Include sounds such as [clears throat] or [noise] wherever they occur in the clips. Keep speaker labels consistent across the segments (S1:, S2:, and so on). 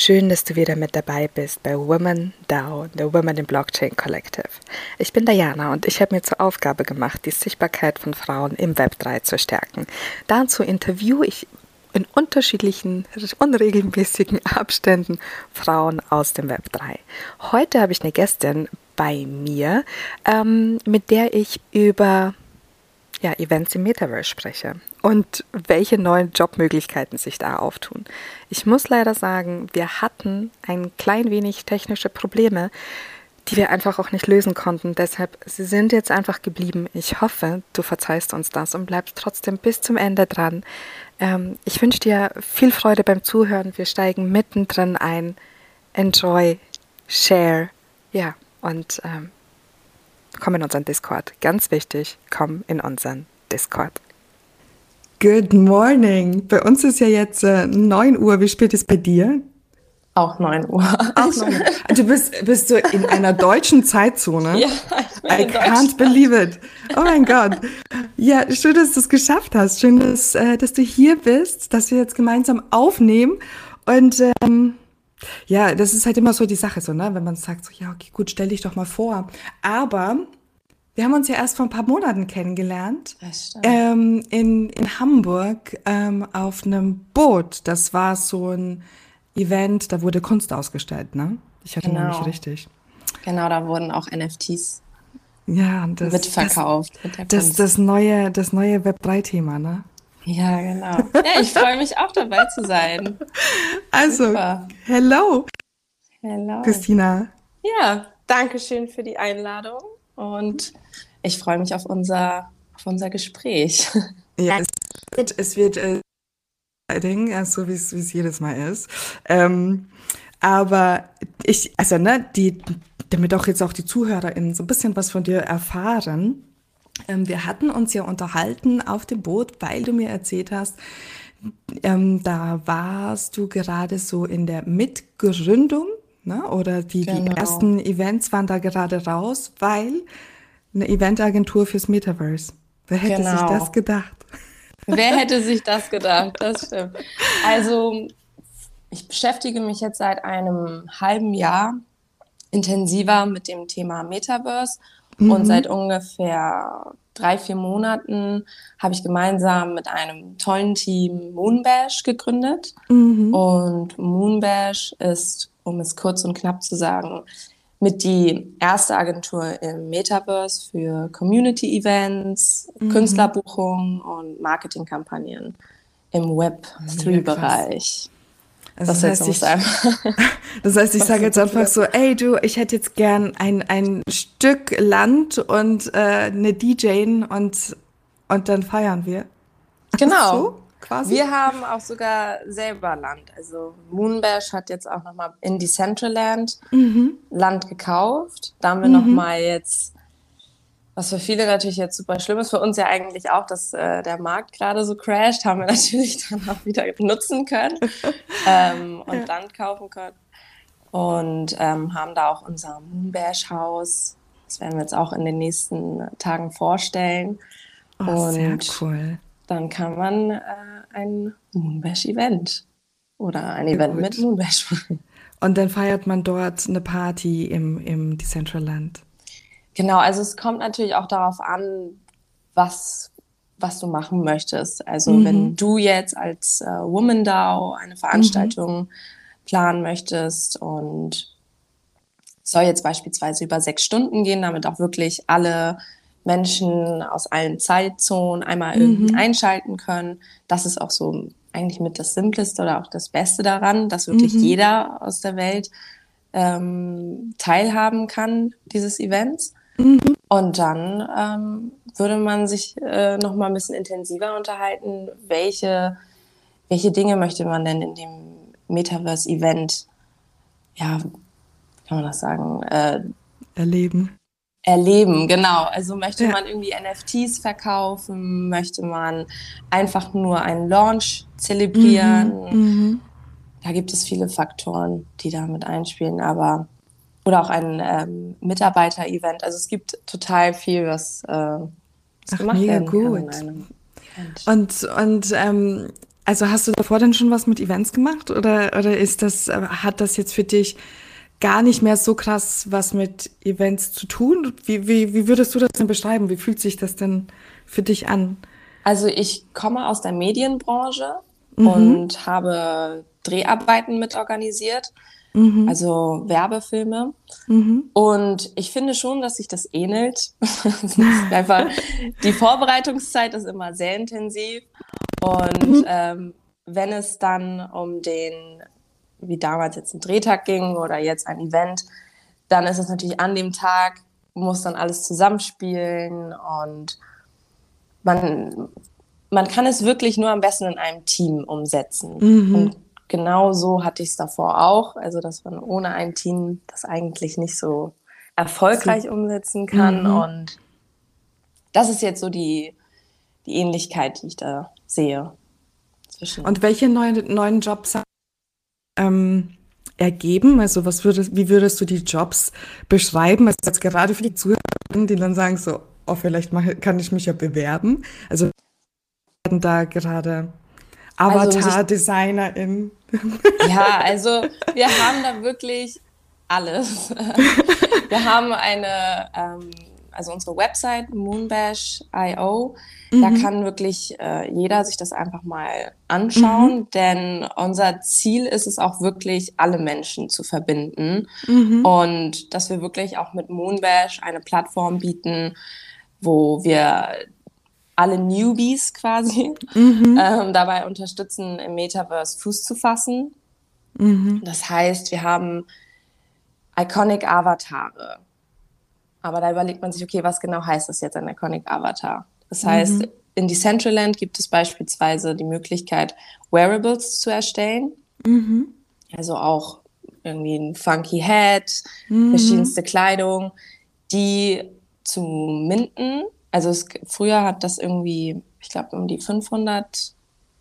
S1: Schön, dass du wieder mit dabei bist bei Women DAO, der Women in Blockchain Collective. Ich bin Diana und ich habe mir zur Aufgabe gemacht, die Sichtbarkeit von Frauen im Web3 zu stärken. Dazu interviewe ich in unterschiedlichen, unregelmäßigen Abständen Frauen aus dem Web3. Heute habe ich eine Gästin bei mir, ähm, mit der ich über ja, Events im Metaverse spreche und welche neuen Jobmöglichkeiten sich da auftun. Ich muss leider sagen, wir hatten ein klein wenig technische Probleme, die wir einfach auch nicht lösen konnten. Deshalb, sie sind jetzt einfach geblieben. Ich hoffe, du verzeihst uns das und bleibst trotzdem bis zum Ende dran. Ähm, ich wünsche dir viel Freude beim Zuhören. Wir steigen mittendrin ein. Enjoy, share, ja, und ähm, komm in unseren Discord. Ganz wichtig, komm in unseren Discord.
S2: Good morning. Bei uns ist ja jetzt äh, 9 Uhr. Wie spät ist bei dir?
S3: Auch 9 Uhr.
S2: Auch 9 Uhr. Du bist, bist du in einer deutschen Zeitzone?
S3: Ja, ich bin I
S2: in can't believe it. Oh mein Gott. Ja, schön, dass du es geschafft hast. Schön, dass, äh, dass du hier bist, dass wir jetzt gemeinsam aufnehmen. Und ähm, ja, das ist halt immer so die Sache, so, ne? wenn man sagt, so, ja, okay, gut, stell dich doch mal vor. Aber wir haben uns ja erst vor ein paar Monaten kennengelernt. Ähm, in, in Hamburg ähm, auf einem Boot. Das war so ein Event, da wurde Kunst ausgestellt, ne? Ich hatte genau. nicht richtig.
S3: Genau, da wurden auch NFTs
S2: ja, das,
S3: mitverkauft.
S2: Das, mit das, das neue, das neue Web3-Thema, ne?
S3: Ja, genau. Ja, ich freue mich auch dabei zu sein.
S2: Also, Super. hello.
S3: Hello.
S2: Christina.
S3: Ja, danke schön für die Einladung und ich freue mich auf unser, auf unser Gespräch. [laughs]
S2: Ja, es wird, es wird äh, so wie es jedes Mal ist. Ähm, aber ich, also ne, die, damit auch jetzt auch die ZuhörerInnen so ein bisschen was von dir erfahren, ähm, wir hatten uns ja unterhalten auf dem Boot, weil du mir erzählt hast, ähm, da warst du gerade so in der Mitgründung, ne? oder die, genau. die ersten Events waren da gerade raus, weil eine Eventagentur fürs Metaverse. Wer hätte genau. sich das gedacht?
S3: Wer hätte [laughs] sich das gedacht? Das stimmt. Also, ich beschäftige mich jetzt seit einem halben Jahr intensiver mit dem Thema Metaverse Mhm. Und seit ungefähr drei, vier Monaten habe ich gemeinsam mit einem tollen Team Moonbash gegründet. Mhm. Und Moonbash ist, um es kurz und knapp zu sagen, mit die erste Agentur im Metaverse für Community-Events, mhm. Künstlerbuchungen und Marketingkampagnen im Web3-Bereich.
S2: Also [laughs] [laughs] das, heißt, ich, das heißt, ich sage jetzt einfach so, ey du, ich hätte jetzt gern ein, ein Stück Land und äh, eine DJ und, und dann feiern wir.
S3: Genau. So, quasi. Wir haben auch sogar selber Land. Also Moonbash hat jetzt auch nochmal in Decentraland mhm. Land gekauft. Da haben wir mhm. nochmal jetzt was für viele natürlich jetzt super schlimm ist, für uns ja eigentlich auch, dass äh, der Markt gerade so crasht, haben wir [laughs] natürlich dann auch wieder nutzen können [laughs] ähm, und ja. Land kaufen können. Und ähm, haben da auch unser Moonbash-Haus. Das werden wir jetzt auch in den nächsten Tagen vorstellen.
S2: Oh, und sehr cool.
S3: Dann kann man äh, ein Moonbash-Event oder ein Event Gut. mit Moonbash machen.
S2: Und dann feiert man dort eine Party im, im Decentraland.
S3: Genau, also es kommt natürlich auch darauf an, was, was du machen möchtest. Also mhm. wenn du jetzt als äh, Woman DAO eine Veranstaltung mhm. planen möchtest und soll jetzt beispielsweise über sechs Stunden gehen, damit auch wirklich alle Menschen aus allen Zeitzonen einmal mhm. irgendwie einschalten können. Das ist auch so eigentlich mit das Simpleste oder auch das Beste daran, dass wirklich mhm. jeder aus der Welt ähm, teilhaben kann dieses Events. Mhm. Und dann ähm, würde man sich äh, noch mal ein bisschen intensiver unterhalten, welche, welche Dinge möchte man denn in dem Metaverse-Event, ja, kann man das sagen, äh,
S2: erleben.
S3: Erleben, genau. Also möchte man irgendwie NFTs verkaufen, möchte man einfach nur einen Launch zelebrieren. Mhm. Mhm. Da gibt es viele Faktoren, die da mit einspielen, aber oder auch ein ähm, Mitarbeiter-Event. Also es gibt total viel, was, äh, was
S2: Ach, gemacht mega werden gut. kann.
S3: In einem
S2: und und ähm, also hast du davor denn schon was mit Events gemacht oder, oder ist das, hat das jetzt für dich gar nicht mehr so krass was mit Events zu tun? Wie, wie, wie würdest du das denn beschreiben? Wie fühlt sich das denn für dich an?
S3: Also ich komme aus der Medienbranche mhm. und habe Dreharbeiten mitorganisiert, mhm. also Werbefilme. Mhm. Und ich finde schon, dass sich das ähnelt. [laughs] einfach, die Vorbereitungszeit ist immer sehr intensiv. Und mhm. ähm, wenn es dann um den, wie damals jetzt ein Drehtag ging oder jetzt ein Event, dann ist es natürlich an dem Tag, muss dann alles zusammenspielen und man, man kann es wirklich nur am besten in einem Team umsetzen. Mhm. Und genau so hatte ich es davor auch. Also, dass man ohne ein Team das eigentlich nicht so erfolgreich so. umsetzen kann. Mhm. Und das ist jetzt so die, die Ähnlichkeit, die ich da sehe.
S2: Zwischen. Und welche neuen, neuen Jobs ähm, ergeben? Also was würdest, wie würdest du die Jobs beschreiben? Also jetzt gerade für die Zuhörer, die dann sagen so, oh, vielleicht mache, kann ich mich ja bewerben. Also werden da gerade also, Avatar-Designerin. [laughs]
S3: Ja, also wir haben da wirklich alles. [laughs] Wir haben eine, ähm, also unsere Website moonbash.io, mhm. da kann wirklich äh, jeder sich das einfach mal anschauen, mhm. denn unser Ziel ist es auch wirklich, alle Menschen zu verbinden mhm. und dass wir wirklich auch mit Moonbash eine Plattform bieten, wo wir alle Newbies quasi mhm. ähm, dabei unterstützen, im Metaverse Fuß zu fassen. Mhm. Das heißt, wir haben Iconic Avatare. Aber da überlegt man sich, okay, was genau heißt das jetzt ein Iconic Avatar? Das heißt, mhm. in Decentraland gibt es beispielsweise die Möglichkeit, Wearables zu erstellen. Mhm. Also auch irgendwie ein funky Head, mhm. verschiedenste Kleidung, die zu minden. Also es, früher hat das irgendwie, ich glaube, um die 500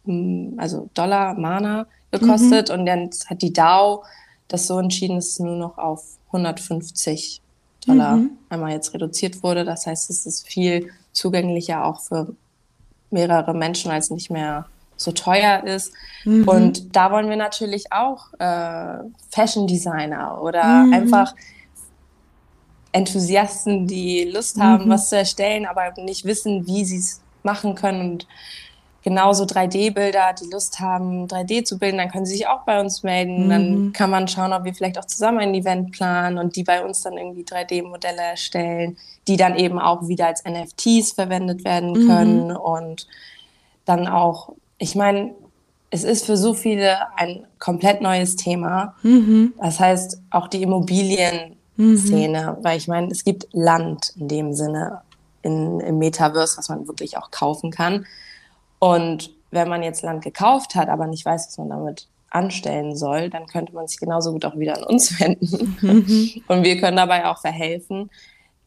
S3: hm, also Dollar Mana gekostet mhm. und dann hat die DAO das so entschieden, dass es nur noch auf 150 Dollar mhm. einmal jetzt reduziert wurde. Das heißt, es ist viel zugänglicher auch für mehrere Menschen, als nicht mehr so teuer ist. Mhm. Und da wollen wir natürlich auch äh, Fashion Designer oder mhm. einfach Enthusiasten, die Lust haben, mhm. was zu erstellen, aber nicht wissen, wie sie es machen können und genauso 3D-Bilder, die Lust haben, 3D zu bilden, dann können sie sich auch bei uns melden. Mhm. Dann kann man schauen, ob wir vielleicht auch zusammen ein Event planen und die bei uns dann irgendwie 3D-Modelle erstellen, die dann eben auch wieder als NFTs verwendet werden mhm. können mhm. und dann auch, ich meine, es ist für so viele ein komplett neues Thema. Mhm. Das heißt, auch die Immobilien Mhm. Weil ich meine, es gibt Land in dem Sinne in, im Metaverse, was man wirklich auch kaufen kann. Und wenn man jetzt Land gekauft hat, aber nicht weiß, was man damit anstellen soll, dann könnte man sich genauso gut auch wieder an uns [laughs] wenden. Mhm. Und wir können dabei auch verhelfen,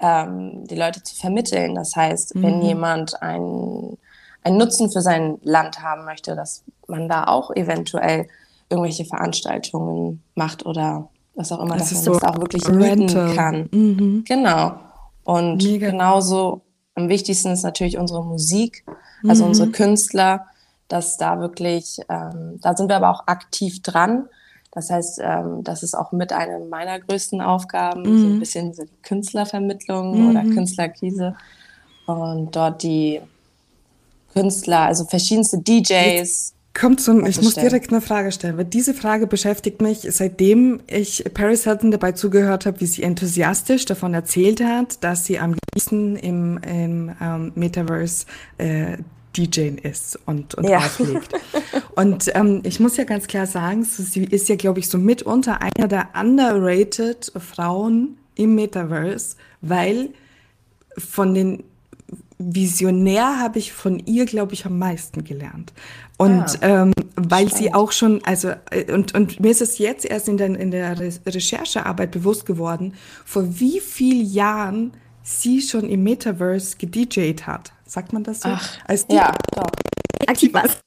S3: ähm, die Leute zu vermitteln. Das heißt, mhm. wenn jemand einen, einen Nutzen für sein Land haben möchte, dass man da auch eventuell irgendwelche Veranstaltungen macht oder was auch immer, das dass man so das auch wirklich mieten kann. Mhm. Genau. Und Mega. genauso am wichtigsten ist natürlich unsere Musik, also mhm. unsere Künstler, dass da wirklich, ähm, da sind wir aber auch aktiv dran. Das heißt, ähm, das ist auch mit einer meiner größten Aufgaben, mhm. so ein bisschen diese Künstlervermittlung mhm. oder Künstlerkrise. Und dort die Künstler, also verschiedenste DJs,
S2: Kommt zum, ich muss direkt eine Frage stellen, weil diese Frage beschäftigt mich, seitdem ich Paris Hilton dabei zugehört habe, wie sie enthusiastisch davon erzählt hat, dass sie am liebsten im, im ähm, Metaverse äh, DJ ist und, und ja. auflegt. Und ähm, ich muss ja ganz klar sagen, sie ist ja, glaube ich, so mitunter einer der underrated Frauen im Metaverse, weil von den Visionär habe ich von ihr, glaube ich, am meisten gelernt. Und ah, ähm, weil spannend. sie auch schon, also, äh, und, und mir ist es jetzt erst in der, in der Recherchearbeit bewusst geworden, vor wie vielen Jahren sie schon im Metaverse gedjed hat. Sagt man das so?
S3: Ach, Als die ja, doch.
S2: Aktiv was.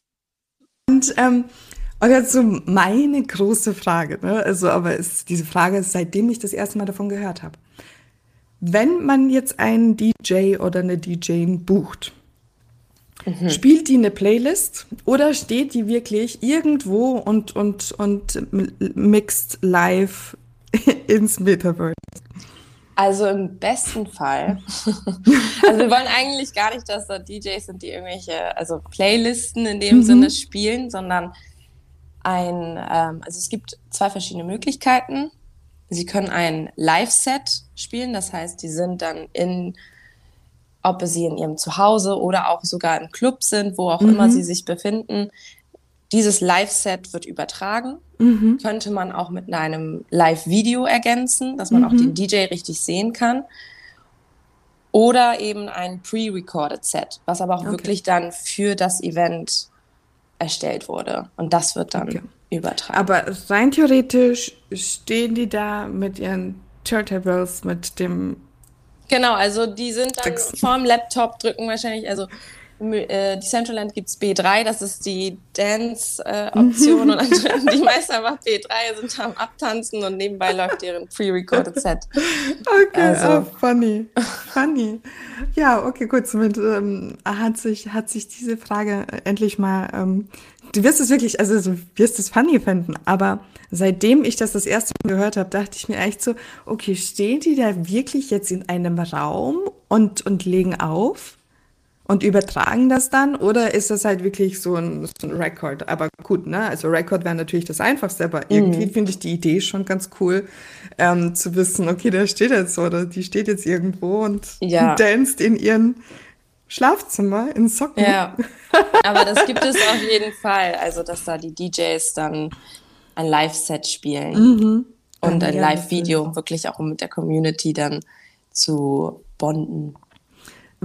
S2: Und, ähm, und jetzt so meine große Frage, ne? also, aber es, diese Frage ist, seitdem ich das erste Mal davon gehört habe. Wenn man jetzt einen DJ oder eine DJ bucht, Mhm. Spielt die eine Playlist oder steht die wirklich irgendwo und, und, und mixt live [laughs] ins Metaverse?
S3: Also im besten Fall. [laughs] also wir wollen eigentlich gar nicht, dass da DJs sind, die irgendwelche, also Playlisten in dem mhm. Sinne spielen, sondern ein, ähm, also es gibt zwei verschiedene Möglichkeiten. Sie können ein Live-Set spielen, das heißt, die sind dann in, ob sie in ihrem Zuhause oder auch sogar im Club sind, wo auch mhm. immer sie sich befinden. Dieses Live-Set wird übertragen. Mhm. Könnte man auch mit einem Live-Video ergänzen, dass man mhm. auch den DJ richtig sehen kann. Oder eben ein pre-recorded Set, was aber auch okay. wirklich dann für das Event erstellt wurde. Und das wird dann okay. Übertragen.
S2: Aber rein theoretisch stehen die da mit ihren Turntables, mit dem.
S3: Genau, also die sind dann vorm Laptop, drücken wahrscheinlich, also äh, Decentraland gibt es B3, das ist die Dance-Option äh, [laughs] und die meisten einfach B3 sind am Abtanzen und nebenbei läuft deren pre-recorded Set.
S2: Okay, also. oh, funny. Funny. Ja, okay, gut. Somit ähm, hat, sich, hat sich diese Frage endlich mal. Ähm, du wirst es wirklich, also du wirst es funny finden, aber seitdem ich das das erste Mal gehört habe, dachte ich mir echt so, okay, stehen die da wirklich jetzt in einem Raum und, und legen auf? und übertragen das dann oder ist das halt wirklich so ein, so ein Record? Aber gut, ne? Also Record wäre natürlich das Einfachste, aber irgendwie mhm. finde ich die Idee schon ganz cool, ähm, zu wissen, okay, der steht jetzt oder die steht jetzt irgendwo und ja. [laughs] danst in ihren Schlafzimmer in Socken.
S3: Ja, aber das gibt es auf jeden Fall. Also, dass da die DJs dann ein Live-Set spielen mhm. und ein ja, Live-Video, wirklich auch um mit der Community dann zu bonden.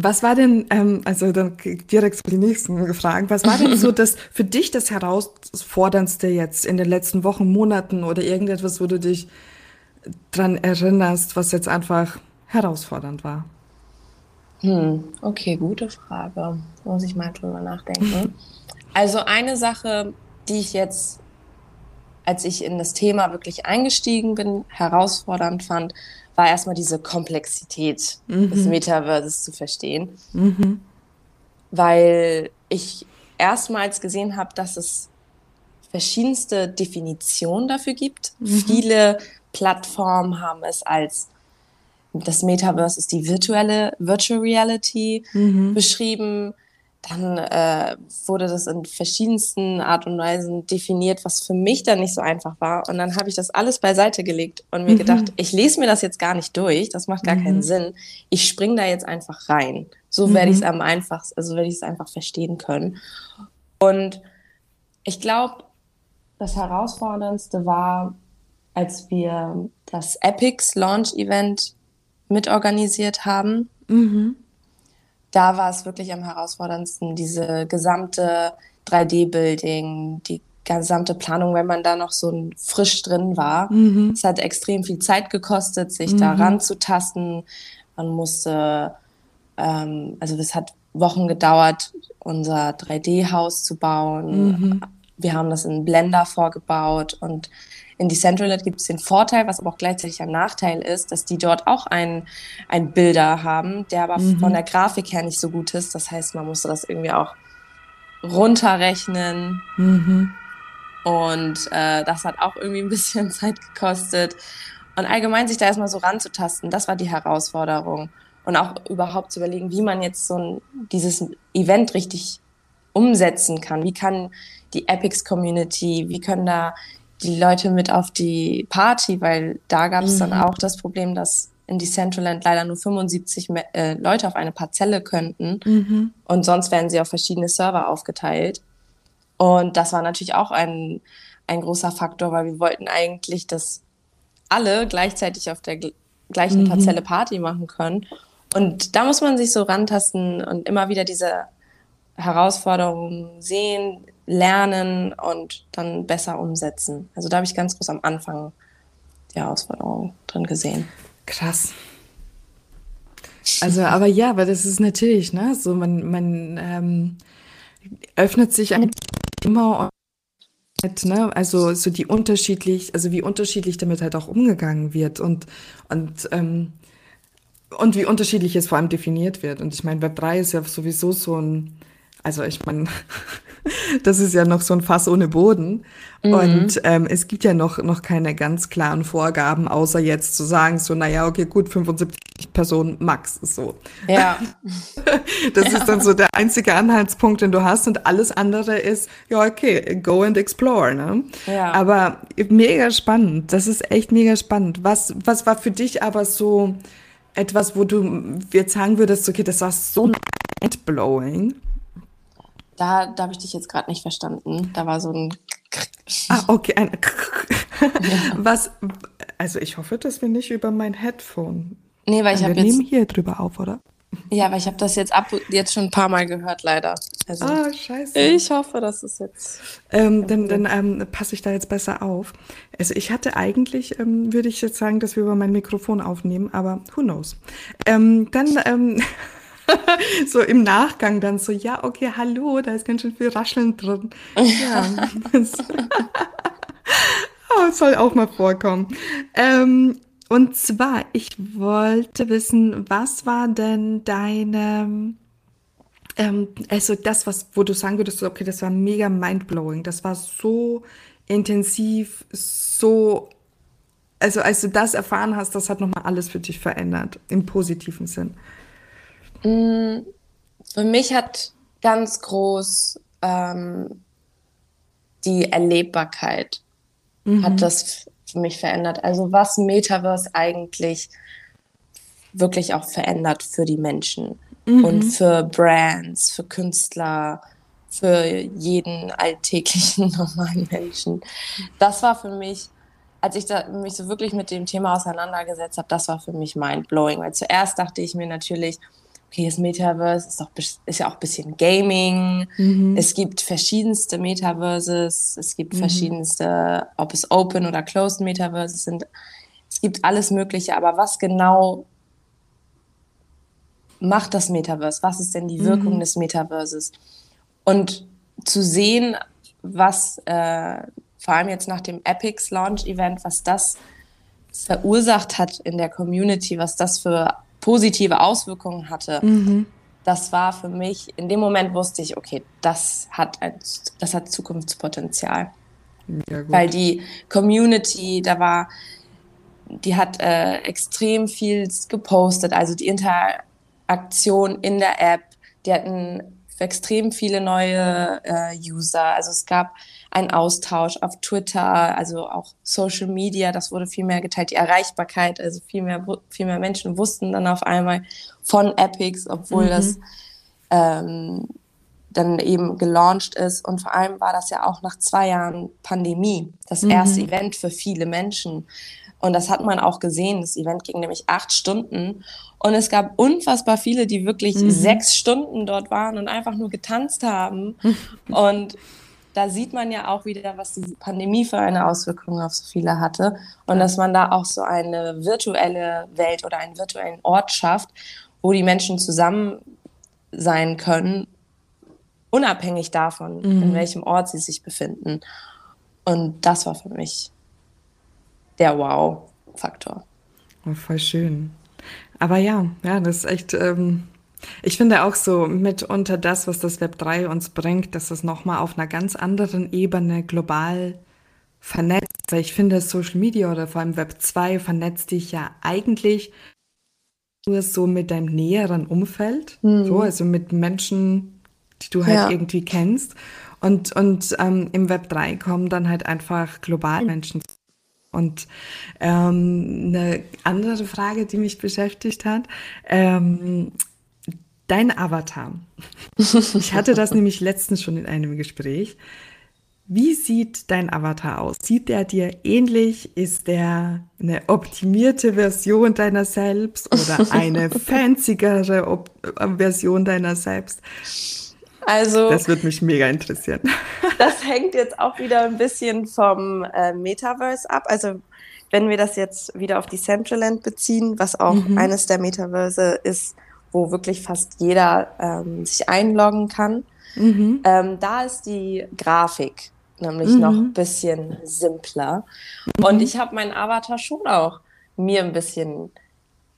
S2: Was war denn, ähm, also dann direkt die nächsten gefragt, was war denn so [laughs] das für dich das Herausforderndste jetzt in den letzten Wochen, Monaten oder irgendetwas, wo du dich dran erinnerst, was jetzt einfach herausfordernd war?
S3: Hm, okay, gute Frage. Muss ich mal drüber nachdenken. [laughs] Also eine Sache, die ich jetzt, als ich in das Thema wirklich eingestiegen bin, herausfordernd fand, war erstmal diese Komplexität mhm. des Metaverses zu verstehen. Mhm. Weil ich erstmals gesehen habe, dass es verschiedenste Definitionen dafür gibt. Mhm. Viele Plattformen haben es als das Metaverse ist die virtuelle Virtual Reality mhm. beschrieben. Dann äh, wurde das in verschiedensten Art und Weisen definiert, was für mich dann nicht so einfach war. Und dann habe ich das alles beiseite gelegt und mir mhm. gedacht, ich lese mir das jetzt gar nicht durch, das macht gar mhm. keinen Sinn. Ich springe da jetzt einfach rein. So mhm. werde ich es am einfachsten, also werde ich es einfach verstehen können. Und ich glaube, das Herausforderndste war, als wir das Epics Launch Event mitorganisiert haben. Mhm da war es wirklich am herausforderndsten, diese gesamte 3D-Building, die gesamte Planung, wenn man da noch so frisch drin war. Mhm. Es hat extrem viel Zeit gekostet, sich mhm. da ranzutasten. Man musste, ähm, also es hat Wochen gedauert, unser 3D-Haus zu bauen. Mhm. Wir haben das in Blender vorgebaut und in Decentraland gibt es den Vorteil, was aber auch gleichzeitig ein Nachteil ist, dass die dort auch einen Bilder haben, der aber mhm. von der Grafik her nicht so gut ist. Das heißt, man musste das irgendwie auch runterrechnen. Mhm. Und äh, das hat auch irgendwie ein bisschen [laughs] Zeit gekostet. Und allgemein sich da erstmal so ranzutasten, das war die Herausforderung. Und auch überhaupt zu überlegen, wie man jetzt so ein, dieses Event richtig umsetzen kann. Wie kann die Epics Community, wie können da die Leute mit auf die Party, weil da gab es mhm. dann auch das Problem, dass in Decentraland leider nur 75 äh, Leute auf eine Parzelle könnten mhm. und sonst werden sie auf verschiedene Server aufgeteilt. Und das war natürlich auch ein, ein großer Faktor, weil wir wollten eigentlich, dass alle gleichzeitig auf der gleichen mhm. Parzelle Party machen können. Und da muss man sich so rantasten und immer wieder diese Herausforderungen sehen, lernen und dann besser umsetzen. Also da habe ich ganz groß am Anfang die Herausforderung drin gesehen.
S2: Krass. Also, aber ja, aber das ist natürlich, ne, so man, man ähm, öffnet sich immer und ne, also so die unterschiedlich, also wie unterschiedlich damit halt auch umgegangen wird und und ähm, und wie unterschiedlich es vor allem definiert wird. Und ich meine, Web 3 ist ja sowieso so ein Also ich meine, [laughs] das ist ja noch so ein Fass ohne Boden. Mhm. Und ähm, es gibt ja noch, noch keine ganz klaren Vorgaben, außer jetzt zu sagen, so, naja, okay, gut, 75 Personen max so.
S3: Ja. [laughs]
S2: das ja. ist dann so der einzige Anhaltspunkt, den du hast und alles andere ist, ja, okay, go and explore, ne?
S3: Ja.
S2: Aber mega spannend. Das ist echt mega spannend. Was, was war für dich aber so etwas, wo du jetzt sagen würdest, okay, das war so mindblowing?
S3: Da, da habe ich dich jetzt gerade nicht verstanden. Da war so ein.
S2: Ah, okay. Ein [laughs] Was? Also ich hoffe, dass wir nicht über mein Headphone.
S3: Nee, weil ich habe jetzt.
S2: Wir nehmen hier drüber auf, oder?
S3: Ja, weil ich habe das jetzt ab jetzt schon ein paar Mal gehört, leider.
S2: Also, ah, scheiße.
S3: Ich hoffe, dass es jetzt.
S2: Ähm, dann dann ähm, passe ich da jetzt besser auf. Also ich hatte eigentlich, ähm, würde ich jetzt sagen, dass wir über mein Mikrofon aufnehmen, aber who knows. Ähm, dann ähm, [laughs] [laughs] so im Nachgang dann so, ja, okay, hallo, da ist ganz schön viel Rascheln drin. Ja. [laughs] [laughs] oh, soll auch mal vorkommen. Ähm, und zwar, ich wollte wissen, was war denn deine, ähm, also das, was, wo du sagen würdest, okay, das war mega mindblowing, das war so intensiv, so, also als du das erfahren hast, das hat nochmal alles für dich verändert, im positiven Sinn.
S3: Mm, für mich hat ganz groß ähm, die Erlebbarkeit mhm. hat das für mich verändert. Also was Metaverse eigentlich wirklich auch verändert für die Menschen mhm. und für Brands, für Künstler, für jeden alltäglichen [laughs] normalen Menschen. Das war für mich, als ich mich so wirklich mit dem Thema auseinandergesetzt habe, das war für mich mindblowing, weil zuerst dachte ich mir natürlich, okay, das Metaverse ist, doch, ist ja auch ein bisschen Gaming. Mhm. Es gibt verschiedenste Metaverses. Es gibt mhm. verschiedenste, ob es Open oder Closed Metaverses sind. Es gibt alles Mögliche. Aber was genau macht das Metaverse? Was ist denn die Wirkung mhm. des Metaverses? Und zu sehen, was äh, vor allem jetzt nach dem Epics Launch Event, was das verursacht hat in der Community, was das für positive Auswirkungen hatte, mhm. das war für mich, in dem Moment wusste ich, okay, das hat, ein, das hat Zukunftspotenzial. Weil die Community, da war, die hat äh, extrem viel gepostet, also die Interaktion in der App, die hatten extrem viele neue äh, User. Also es gab einen Austausch auf Twitter, also auch Social Media, das wurde viel mehr geteilt, die Erreichbarkeit, also viel mehr, viel mehr Menschen wussten dann auf einmal von Epics, obwohl mhm. das ähm, dann eben gelauncht ist. Und vor allem war das ja auch nach zwei Jahren Pandemie das mhm. erste Event für viele Menschen. Und das hat man auch gesehen. Das Event ging nämlich acht Stunden. Und es gab unfassbar viele, die wirklich mhm. sechs Stunden dort waren und einfach nur getanzt haben. [laughs] und da sieht man ja auch wieder, was die Pandemie für eine Auswirkung auf so viele hatte. Und dass man da auch so eine virtuelle Welt oder einen virtuellen Ort schafft, wo die Menschen zusammen sein können, unabhängig davon, mhm. in welchem Ort sie sich befinden. Und das war für mich der Wow-Faktor.
S2: Oh, voll schön. Aber ja, ja, das ist echt, ähm, ich finde auch so mitunter das, was das Web 3 uns bringt, dass es nochmal auf einer ganz anderen Ebene global vernetzt. Ich finde, Social Media oder vor allem Web 2 vernetzt dich ja eigentlich nur so mit deinem näheren Umfeld, mhm. so, also mit Menschen, die du halt ja. irgendwie kennst. Und, und ähm, im Web 3 kommen dann halt einfach global Menschen und ähm, eine andere Frage, die mich beschäftigt hat, ähm, dein Avatar. Ich hatte das [laughs] nämlich letztens schon in einem Gespräch. Wie sieht dein Avatar aus? Sieht der dir ähnlich? Ist der eine optimierte Version deiner selbst oder eine [laughs] fanzigere Version deiner selbst?
S3: Also,
S2: das wird mich mega interessieren. [laughs]
S3: Das hängt jetzt auch wieder ein bisschen vom äh, Metaverse ab. Also wenn wir das jetzt wieder auf die Centraland beziehen, was auch mhm. eines der Metaverse ist, wo wirklich fast jeder ähm, sich einloggen kann, mhm. ähm, da ist die Grafik nämlich mhm. noch ein bisschen simpler. Und mhm. ich habe meinen Avatar schon auch mir ein bisschen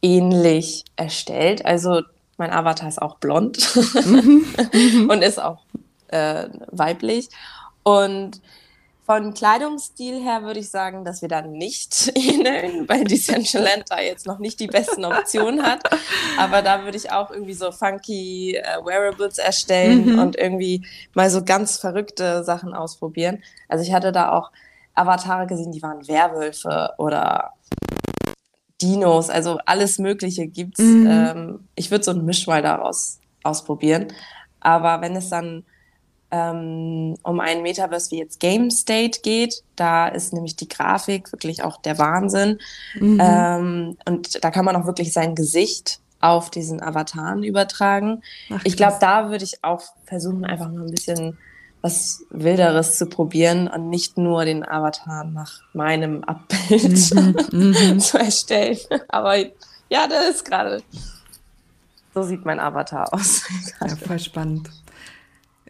S3: ähnlich erstellt. Also mein Avatar ist auch blond mhm. [laughs] und ist auch äh, weiblich. Und von Kleidungsstil her würde ich sagen, dass wir da nicht [laughs] ähneln, weil Decentraland [laughs] da jetzt noch nicht die besten Optionen hat. Aber da würde ich auch irgendwie so funky äh, Wearables erstellen mhm. und irgendwie mal so ganz verrückte Sachen ausprobieren. Also ich hatte da auch Avatare gesehen, die waren Werwölfe oder Dinos, also alles Mögliche gibt's. Mhm. Ähm, ich würde so ein Mischmal daraus ausprobieren. Aber wenn es dann ähm, um ein Metaverse wie jetzt Game State geht. Da ist nämlich die Grafik wirklich auch der Wahnsinn. Mhm. Ähm, und da kann man auch wirklich sein Gesicht auf diesen Avataren übertragen. Ach, ich glaube, da würde ich auch versuchen, einfach mal ein bisschen was Wilderes zu probieren und nicht nur den Avatar nach meinem Abbild mhm, [laughs] mhm. zu erstellen. Aber ja, das ist gerade. So sieht mein Avatar aus.
S2: ja, voll spannend.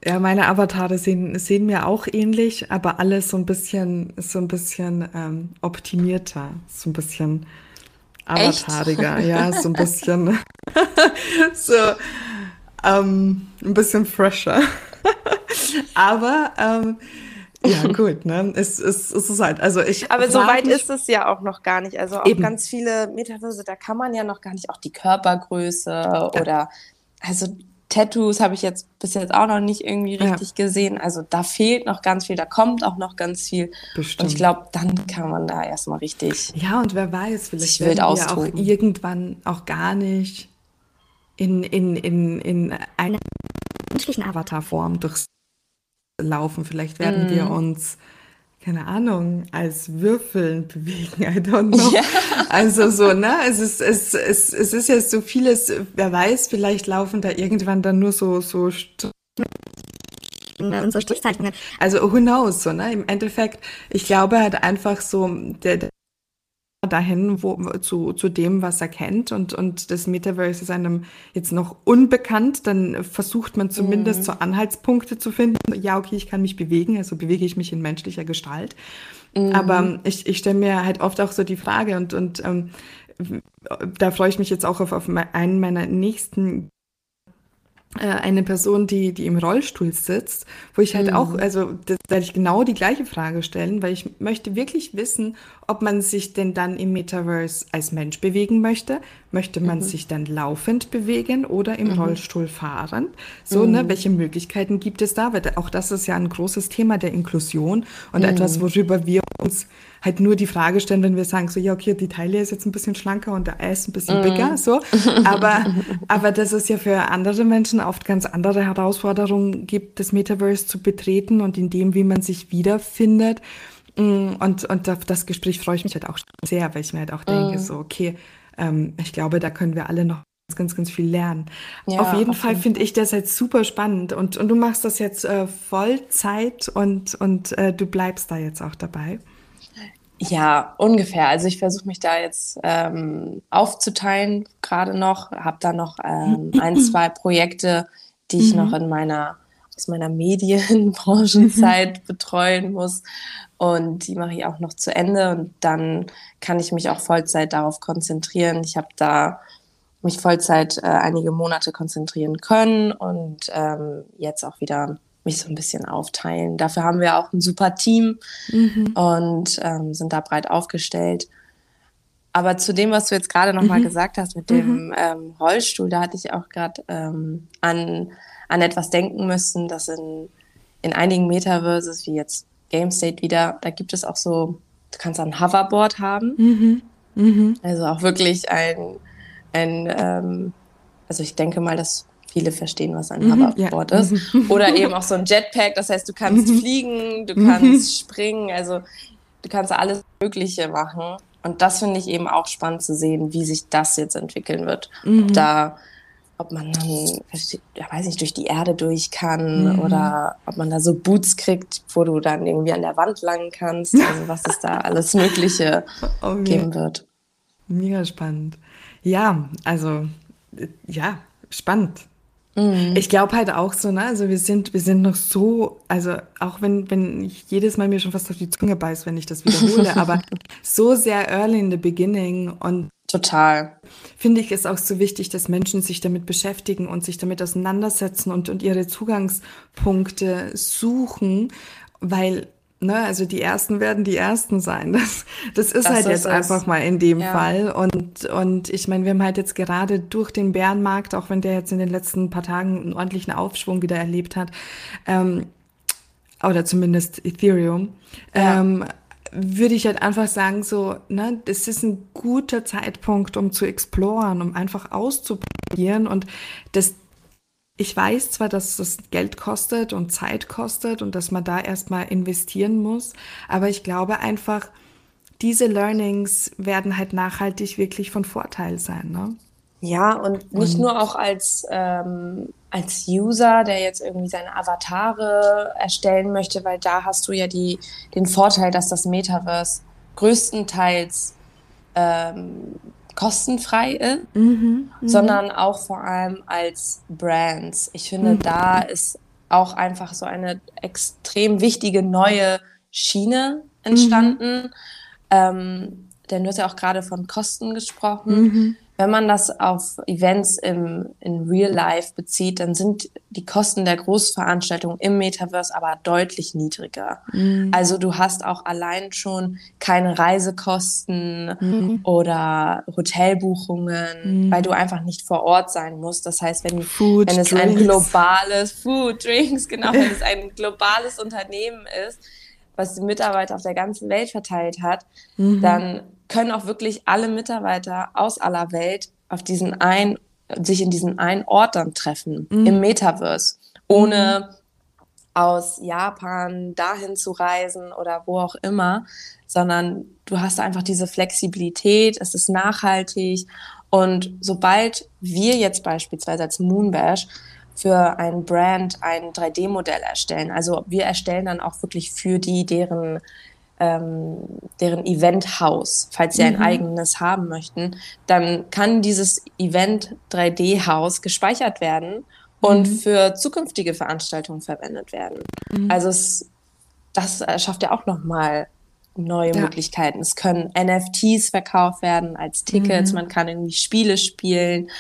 S2: Ja, meine Avatare sehen, sehen mir auch ähnlich, aber alles so ein bisschen, so ein bisschen ähm, optimierter, so ein bisschen avatariger, Echt? ja, so ein [laughs] bisschen, [laughs] so ähm, ein bisschen fresher. [laughs] aber ähm, ja, gut, ne? Es, es, es ist halt, also ich.
S3: Aber so weit ist es ja auch noch gar nicht. Also auch eben. ganz viele Metaverse, da kann man ja noch gar nicht auch die Körpergröße ja. oder also Tattoos habe ich jetzt bis jetzt auch noch nicht irgendwie richtig ja. gesehen. Also da fehlt noch ganz viel, da kommt auch noch ganz viel. Bestimmt. Und ich glaube, dann kann man da erstmal richtig.
S2: Ja, und wer weiß, vielleicht werden wir auch irgendwann auch gar nicht in, in, in, in einer menschlichen Avatarform durchlaufen. Vielleicht werden mm. wir mhm. uns keine Ahnung, als Würfeln bewegen, I don't know. Ja. Also so, ne? Es ist, es, es, es ist ja so vieles, wer weiß, vielleicht laufen da irgendwann dann nur so, so und so. Also who knows, so, ne? Im Endeffekt, ich glaube halt einfach so, der, der dahin, wo, zu, zu dem, was er kennt und, und das Metaverse ist einem jetzt noch unbekannt, dann versucht man zumindest mhm. so Anhaltspunkte zu finden. Ja, okay, ich kann mich bewegen, also bewege ich mich in menschlicher Gestalt. Mhm. Aber ich, ich stelle mir halt oft auch so die Frage und, und ähm, da freue ich mich jetzt auch auf, auf einen meiner nächsten eine Person, die, die im Rollstuhl sitzt, wo ich halt mhm. auch, also da werde ich genau die gleiche Frage stellen, weil ich möchte wirklich wissen, ob man sich denn dann im Metaverse als Mensch bewegen möchte. Möchte man mhm. sich dann laufend bewegen oder im mhm. Rollstuhl fahren? So, ne, mhm. welche Möglichkeiten gibt es da? Weil auch das ist ja ein großes Thema der Inklusion und etwas, mhm. worüber wir uns halt nur die Frage stellen, wenn wir sagen, so, ja, okay, die Taille ist jetzt ein bisschen schlanker und der Eis ein bisschen mm. bigger, so. [laughs] Aber, aber dass es ja für andere Menschen oft ganz andere Herausforderungen gibt, das Metaverse zu betreten und in dem, wie man sich wiederfindet. Mm, und, und auf das Gespräch freue ich mich halt auch sehr, weil ich mir halt auch denke, mm. so, okay, ähm, ich glaube, da können wir alle noch ganz, ganz viel lernen. Ja, auf jeden auf Fall finde ich das halt super spannend und, und du machst das jetzt äh, Vollzeit und, und äh, du bleibst da jetzt auch dabei.
S3: Ja, ungefähr. Also ich versuche mich da jetzt ähm, aufzuteilen, gerade noch. Habe da noch ähm, [clears throat] ein, zwei Projekte, die ich mhm. noch in meiner aus meiner Medienbranchenzeit [laughs] betreuen muss. Und die mache ich auch noch zu Ende. Und dann kann ich mich auch Vollzeit darauf konzentrieren. Ich habe da mich Vollzeit äh, einige Monate konzentrieren können und ähm, jetzt auch wieder mich so ein bisschen aufteilen. Dafür haben wir auch ein super Team mhm. und ähm, sind da breit aufgestellt. Aber zu dem, was du jetzt gerade noch mhm. mal gesagt hast mit dem mhm. ähm, Rollstuhl, da hatte ich auch gerade ähm, an, an etwas denken müssen, dass in, in einigen Metaverses, wie jetzt Game State wieder, da gibt es auch so, du kannst ein Hoverboard haben. Mhm. Mhm. Also auch wirklich ein, ein ähm, also ich denke mal, dass viele verstehen, was ein mhm, Hoverboard ja. ist. Mhm. Oder eben [laughs] auch so ein Jetpack, das heißt, du kannst mhm. fliegen, du kannst mhm. springen, also du kannst alles Mögliche machen. Und das finde ich eben auch spannend zu sehen, wie sich das jetzt entwickeln wird. Ob da, ob man dann, ja, weiß nicht, durch die Erde durch kann oder ob man da so Boots kriegt, wo du dann irgendwie an der Wand langen kannst. Also was es da alles Mögliche [laughs] okay. geben wird.
S2: Mega spannend. Ja, also ja, spannend. Mhm. Ich glaube halt auch so, ne, also wir sind, wir sind noch so, also auch wenn, wenn ich jedes Mal mir schon fast auf die Zunge beiß, wenn ich das wiederhole, aber [laughs] so sehr early in the beginning und
S3: Total.
S2: Finde ich es auch so wichtig, dass Menschen sich damit beschäftigen und sich damit auseinandersetzen und, und ihre Zugangspunkte suchen, weil Ne, also die Ersten werden die Ersten sein. [laughs] Das, das ist das halt ist jetzt es. einfach mal in dem ja. Fall. Und, und ich meine, wir haben halt jetzt gerade durch den Bärenmarkt, auch wenn der jetzt in den letzten paar Tagen einen ordentlichen Aufschwung wieder erlebt hat, ähm, oder zumindest Ethereum, ja. ähm, würde ich halt einfach sagen, so, ne, das ist ein guter Zeitpunkt, um zu exploren, um einfach auszuprobieren und das ich weiß zwar, dass das Geld kostet und Zeit kostet und dass man da erstmal investieren muss, aber ich glaube einfach, diese Learnings werden halt nachhaltig wirklich von Vorteil sein. Ne?
S3: Ja, und nicht und nur auch als, ähm, als User, der jetzt irgendwie seine Avatare erstellen möchte, weil da hast du ja die, den Vorteil, dass das Metaverse größtenteils ähm, kostenfrei ist, mhm, mhm, sondern auch vor allem als Brands. Ich finde, mhm. da ist auch einfach so eine extrem wichtige neue Schiene entstanden. Mhm. Ähm, denn du hast ja auch gerade von Kosten gesprochen. Wenn man das auf Events im, in Real Life bezieht, dann sind die Kosten der Großveranstaltung im Metaverse aber deutlich niedriger. Mhm. Also du hast auch allein schon keine Reisekosten mhm. oder Hotelbuchungen, mhm. weil du einfach nicht vor Ort sein musst. Das heißt, wenn, Food, wenn es Drinks. ein globales Food, Drinks, genau, wenn es ein globales Unternehmen ist, was die Mitarbeiter auf der ganzen Welt verteilt hat, mhm. dann können auch wirklich alle Mitarbeiter aus aller Welt auf diesen ein, sich in diesen einen Ort dann treffen, mhm. im Metaverse, ohne mhm. aus Japan dahin zu reisen oder wo auch immer, sondern du hast einfach diese Flexibilität, es ist nachhaltig und sobald wir jetzt beispielsweise als Moonbash für ein Brand ein 3D-Modell erstellen, also wir erstellen dann auch wirklich für die deren ähm, deren Eventhaus, falls sie mhm. ein eigenes haben möchten, dann kann dieses Event 3D-Haus gespeichert werden und mhm. für zukünftige Veranstaltungen verwendet werden. Mhm. Also es, das schafft ja auch nochmal neue ja. Möglichkeiten. Es können NFTs verkauft werden als Tickets, mhm. man kann irgendwie Spiele spielen.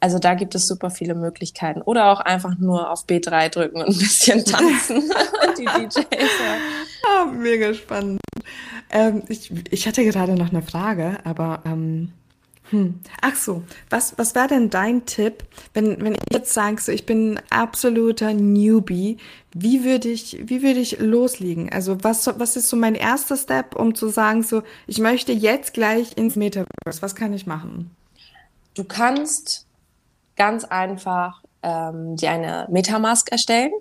S3: Also da gibt es super viele Möglichkeiten. Oder auch einfach nur auf B3 drücken und ein bisschen tanzen. [laughs] [laughs] die DJs.
S2: Ja. Ah, mega spannend. Ähm, ich, ich hatte gerade noch eine Frage, aber ähm, hm. Ach so, was, was wäre denn dein Tipp, wenn, wenn ich jetzt sage, so, ich bin ein absoluter Newbie, wie würde ich, wie würde ich loslegen? Also was, was ist so mein erster Step, um zu sagen, so, ich möchte jetzt gleich ins Metaverse, was kann ich machen?
S3: Du kannst ganz einfach ähm, dir eine Metamask erstellen.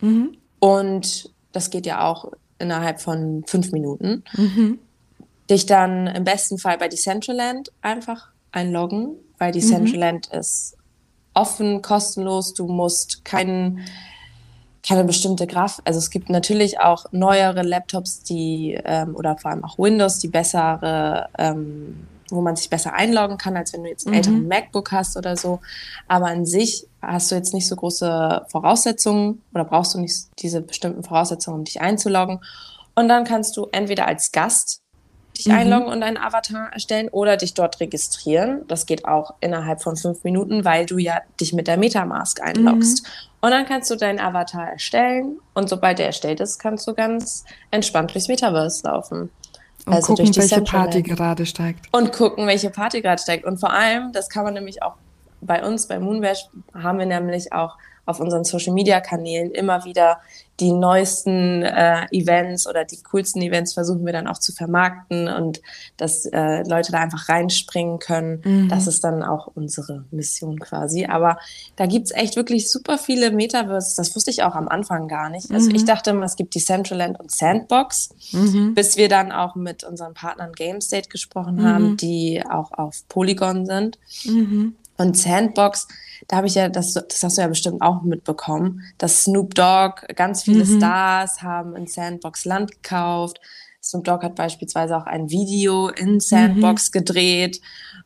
S3: Mhm. Und das geht ja auch innerhalb von fünf Minuten. Mhm. Dich dann im besten Fall bei Decentraland einfach einloggen, weil Decentraland mhm. ist offen, kostenlos. Du musst keinen keine bestimmte Grafik. Also es gibt natürlich auch neuere Laptops, die ähm, oder vor allem auch Windows, die bessere ähm, wo man sich besser einloggen kann, als wenn du jetzt einen mhm. älteren MacBook hast oder so. Aber an sich hast du jetzt nicht so große Voraussetzungen oder brauchst du nicht diese bestimmten Voraussetzungen, um dich einzuloggen. Und dann kannst du entweder als Gast dich mhm. einloggen und einen Avatar erstellen oder dich dort registrieren. Das geht auch innerhalb von fünf Minuten, weil du ja dich mit der Metamask einloggst. Mhm. Und dann kannst du deinen Avatar erstellen und sobald der erstellt ist, kannst du ganz entspannt durchs Metaverse laufen.
S2: Und also gucken, welche Party gerade steigt.
S3: Und gucken, welche Party gerade steigt. Und vor allem, das kann man nämlich auch bei uns, bei Moonbash, haben wir nämlich auch auf unseren Social Media Kanälen immer wieder die neuesten äh, Events oder die coolsten Events versuchen wir dann auch zu vermarkten und dass äh, Leute da einfach reinspringen können. Mhm. Das ist dann auch unsere Mission quasi. Aber da gibt's echt wirklich super viele Metaverses. Das wusste ich auch am Anfang gar nicht. Also mhm. ich dachte immer, es gibt die Decentraland und Sandbox, mhm. bis wir dann auch mit unseren Partnern GameState gesprochen haben, mhm. die auch auf Polygon sind. Mhm. Und Sandbox, da habe ich ja, das, das hast du ja bestimmt auch mitbekommen, dass Snoop Dogg, ganz viele mhm. Stars haben in Sandbox Land gekauft. Snoop Dogg hat beispielsweise auch ein Video in Sandbox mhm. gedreht,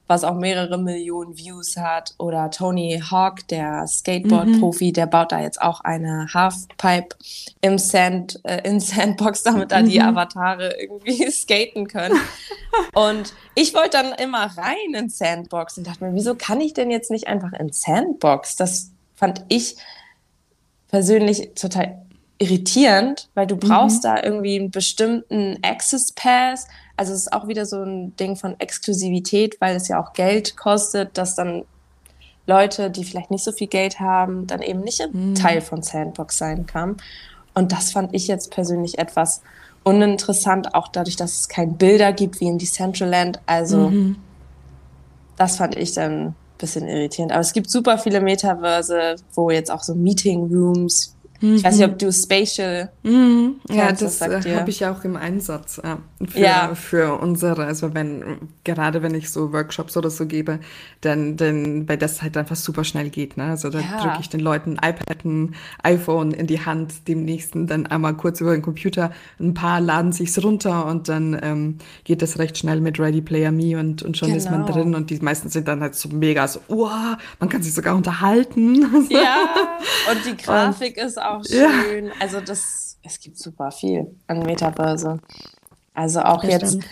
S3: was auch mehrere Millionen Views hat. Oder Tony Hawk, der Skateboard-Profi, mhm. der baut da jetzt auch eine Halfpipe im Sand, äh, in Sandbox, damit da mhm. die Avatare irgendwie [laughs] skaten können. und ich wollte dann immer rein in Sandbox und dachte mir, wieso kann ich denn jetzt nicht einfach in Sandbox? Das fand ich persönlich total irritierend, weil du brauchst mhm. da irgendwie einen bestimmten Access Pass. Also es ist auch wieder so ein Ding von Exklusivität, weil es ja auch Geld kostet, dass dann Leute, die vielleicht nicht so viel Geld haben, dann eben nicht mhm. Teil von Sandbox sein kann. Und das fand ich jetzt persönlich etwas uninteressant, auch dadurch, dass es keine Bilder gibt wie in Decentraland. Also mhm. das fand ich dann ein bisschen irritierend. Aber es gibt super viele Metaverse, wo jetzt auch so Meeting Rooms Mhm. Ich weiß nicht, ob du Spatial.
S2: Mhm. Ja, das äh, habe ich auch im Einsatz äh, für, ja. für unsere, also wenn, gerade wenn ich so Workshops oder so gebe, dann, dann, weil das halt einfach super schnell geht, ne? Also da ja. drücke ich den Leuten ein iPad, ein iPhone in die Hand, dem nächsten dann einmal kurz über den Computer, ein paar laden sich's runter und dann ähm, geht das recht schnell mit Ready Player Me und, und schon genau. ist man genau. drin und die meisten sind dann halt so mega so, wow, man kann sich sogar unterhalten. [laughs]
S3: Ja, und die Grafik und, ist auch auch [laughs] schön. Ja. Also das, es gibt super viel an Metaverse. Also auch das jetzt stimmt.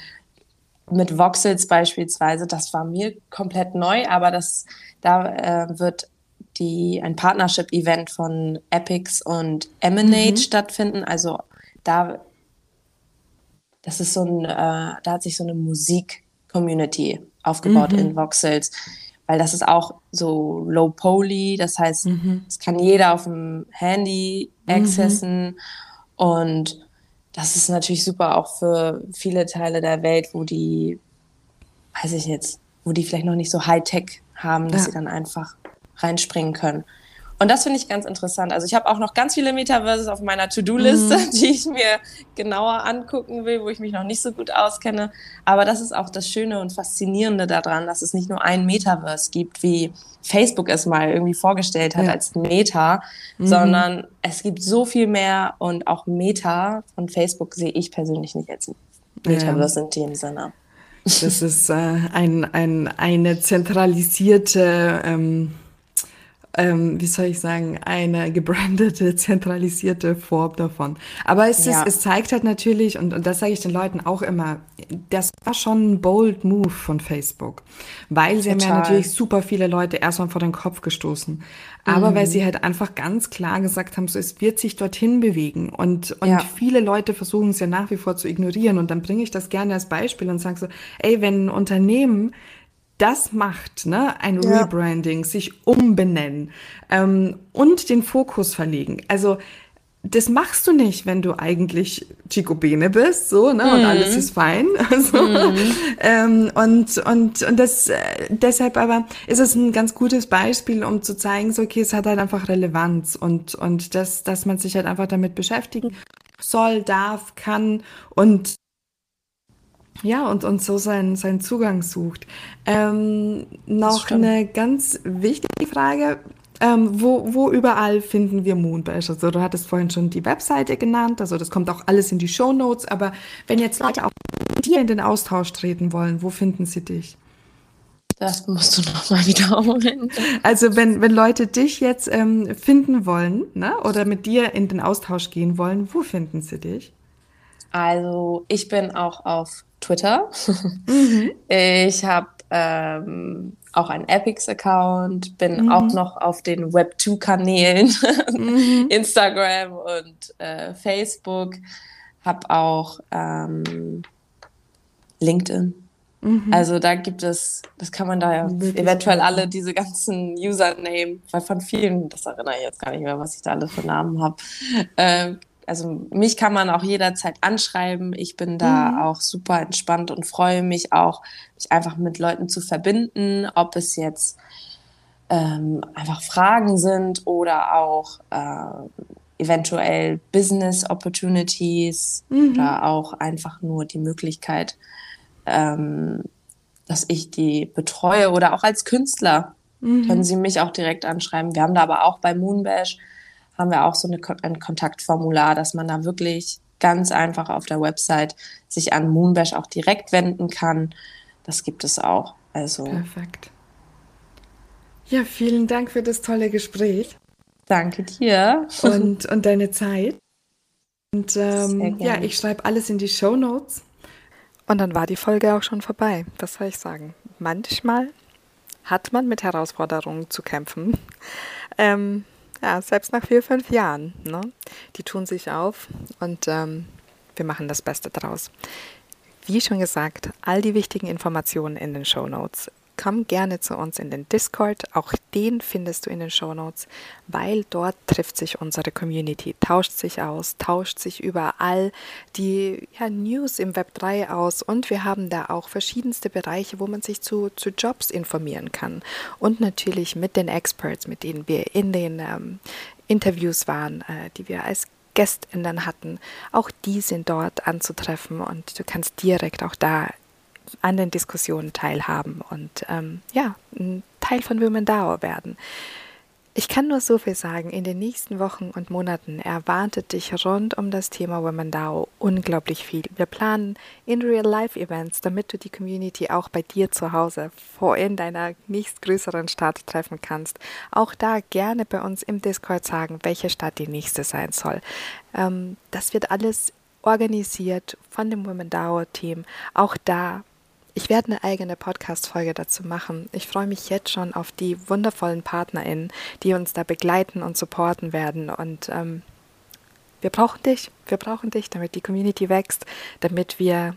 S3: mit Voxels beispielsweise, das war mir komplett neu, aber das, da äh, wird die, ein Partnership-Event von Epics und Emanate mhm. stattfinden. Also da, das ist so ein, äh, da hat sich so eine Musik-Community aufgebaut mhm. in Voxels weil das ist auch so low poly, das heißt, mhm. es kann jeder auf dem Handy mhm. accessen mhm. und das ist natürlich super auch für viele Teile der Welt, wo die, weiß ich jetzt, wo die vielleicht noch nicht so High-Tech haben, dass ja. sie dann einfach reinspringen können. Und das finde ich ganz interessant. Also ich habe auch noch ganz viele Metaverses auf meiner To-Do-Liste, mhm. [laughs] die ich mir genauer angucken will, wo ich mich noch nicht so gut auskenne. Aber das ist auch das Schöne und Faszinierende daran, dass es nicht nur ein Metaverse gibt, wie Facebook es mal irgendwie vorgestellt hat ja. als Meta, mhm. sondern es gibt so viel mehr und auch Meta von Facebook sehe ich persönlich nicht als Metaverse ja. in dem Sinne.
S2: Das ist äh, ein, ein, eine zentralisierte ähm ähm, wie soll ich sagen, eine gebrandete, [laughs] zentralisierte Form davon. Aber es, ja. ist, es zeigt halt natürlich, und, und das sage ich den Leuten auch immer, das war schon ein bold Move von Facebook. Weil sie Total. haben ja natürlich super viele Leute erstmal vor den Kopf gestoßen. Aber mhm. weil sie halt einfach ganz klar gesagt haben, so es wird sich dorthin bewegen. Und, und ja. viele Leute versuchen es ja nach wie vor zu ignorieren. Und dann bringe ich das gerne als Beispiel und sage so, ey, wenn ein Unternehmen das macht, ne, ein ja. Rebranding, sich umbenennen ähm, und den Fokus verlegen. Also das machst du nicht, wenn du eigentlich Chico Bene bist, so, ne, und alles mhm. ist fein. [laughs] Also, mm. ähm, und, und, und das, äh, deshalb aber ist es ein ganz gutes Beispiel, um zu zeigen, so, okay, es hat halt einfach Relevanz und, und das, dass man sich halt einfach damit beschäftigen soll, darf, kann und ja, und, und so seinen, seinen Zugang sucht. Ähm, noch eine ganz wichtige Frage. Ähm, wo, wo überall finden wir Moonbash? Also du hattest vorhin schon die Webseite genannt, also das kommt auch alles in die Show Notes, aber wenn jetzt Leute auch mit dir in den Austausch treten wollen, wo finden sie dich?
S3: Das musst du nochmal wiederholen.
S2: Also wenn, wenn Leute dich jetzt ähm, finden wollen ne, oder mit dir in den Austausch gehen wollen, wo finden sie dich?
S3: Also ich bin auch auf Twitter. Mhm. Ich habe ähm, auch einen Epics-Account, bin mhm. auch noch auf den Web2-Kanälen, mhm. [laughs] Instagram und äh, Facebook, habe auch ähm, LinkedIn. Mhm. Also da gibt es, das kann man da ja eventuell alle diese ganzen Username, weil von vielen, das erinnere ich jetzt gar nicht mehr, was ich da alles für Namen habe, äh, also mich kann man auch jederzeit anschreiben. Ich bin da mhm. auch super entspannt und freue mich auch, mich einfach mit Leuten zu verbinden, ob es jetzt ähm, einfach Fragen sind oder auch äh, eventuell Business Opportunities mhm. oder auch einfach nur die Möglichkeit, ähm, dass ich die betreue oder auch als Künstler mhm. können Sie mich auch direkt anschreiben. Wir haben da aber auch bei Moonbash haben wir auch so eine, ein Kontaktformular, dass man da wirklich ganz einfach auf der Website sich an Moonbash auch direkt wenden kann. Das gibt es auch. Also.
S2: Perfekt. Ja, vielen Dank für das tolle Gespräch.
S3: Danke dir.
S2: Und, und deine Zeit. Und ähm, ja, ich schreibe alles in die Show Notes.
S1: Und dann war die Folge auch schon vorbei. Was soll ich sagen? Manchmal hat man mit Herausforderungen zu kämpfen. Ähm, ja, selbst nach vier, fünf Jahren. Ne? Die tun sich auf und ähm, wir machen das Beste draus. Wie schon gesagt, all die wichtigen Informationen in den Show Notes komm gerne zu uns in den Discord. Auch den findest du in den Show Notes, weil dort trifft sich unsere Community, tauscht sich aus, tauscht sich über all die ja, News im Web 3 aus und wir haben da auch verschiedenste Bereiche, wo man sich zu, zu Jobs informieren kann. Und natürlich mit den Experts, mit denen wir in den ähm, Interviews waren, äh, die wir als Gästinnen hatten, auch die sind dort anzutreffen und du kannst direkt auch da an den Diskussionen teilhaben und ähm, ja, ein Teil von Women DAO werden. Ich kann nur so viel sagen, in den nächsten Wochen und Monaten erwartet dich rund um das Thema Women DAO unglaublich viel. Wir planen in Real-Life-Events, damit du die Community auch bei dir zu Hause vor in deiner nächstgrößeren Stadt treffen kannst. Auch da gerne bei uns im Discord sagen, welche Stadt die nächste sein soll. Ähm, das wird alles organisiert von dem Women DAO-Team. Auch da ich werde eine eigene Podcast-Folge dazu machen. Ich freue mich jetzt schon auf die wundervollen PartnerInnen, die uns da begleiten und supporten werden. Und ähm, wir brauchen dich. Wir brauchen dich, damit die Community wächst, damit wir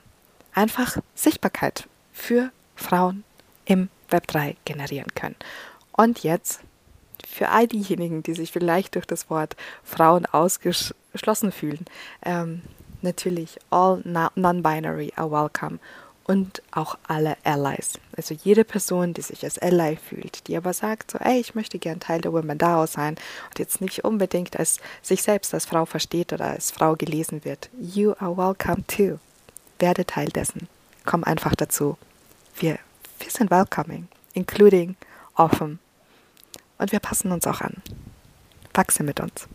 S1: einfach Sichtbarkeit für Frauen im Web 3 generieren können. Und jetzt für all diejenigen, die sich vielleicht durch das Wort Frauen ausgeschlossen fühlen, ähm, natürlich all non-binary are welcome und auch alle Allies. Also jede Person, die sich als Ally fühlt, die aber sagt so, ey, ich möchte gern Teil der Women DAO sein und jetzt nicht unbedingt als sich selbst als Frau versteht oder als Frau gelesen wird. You are welcome too. Werde Teil dessen. Komm einfach dazu. Wir, wir sind welcoming, including, offen. Und wir passen uns auch an. Wachse mit uns.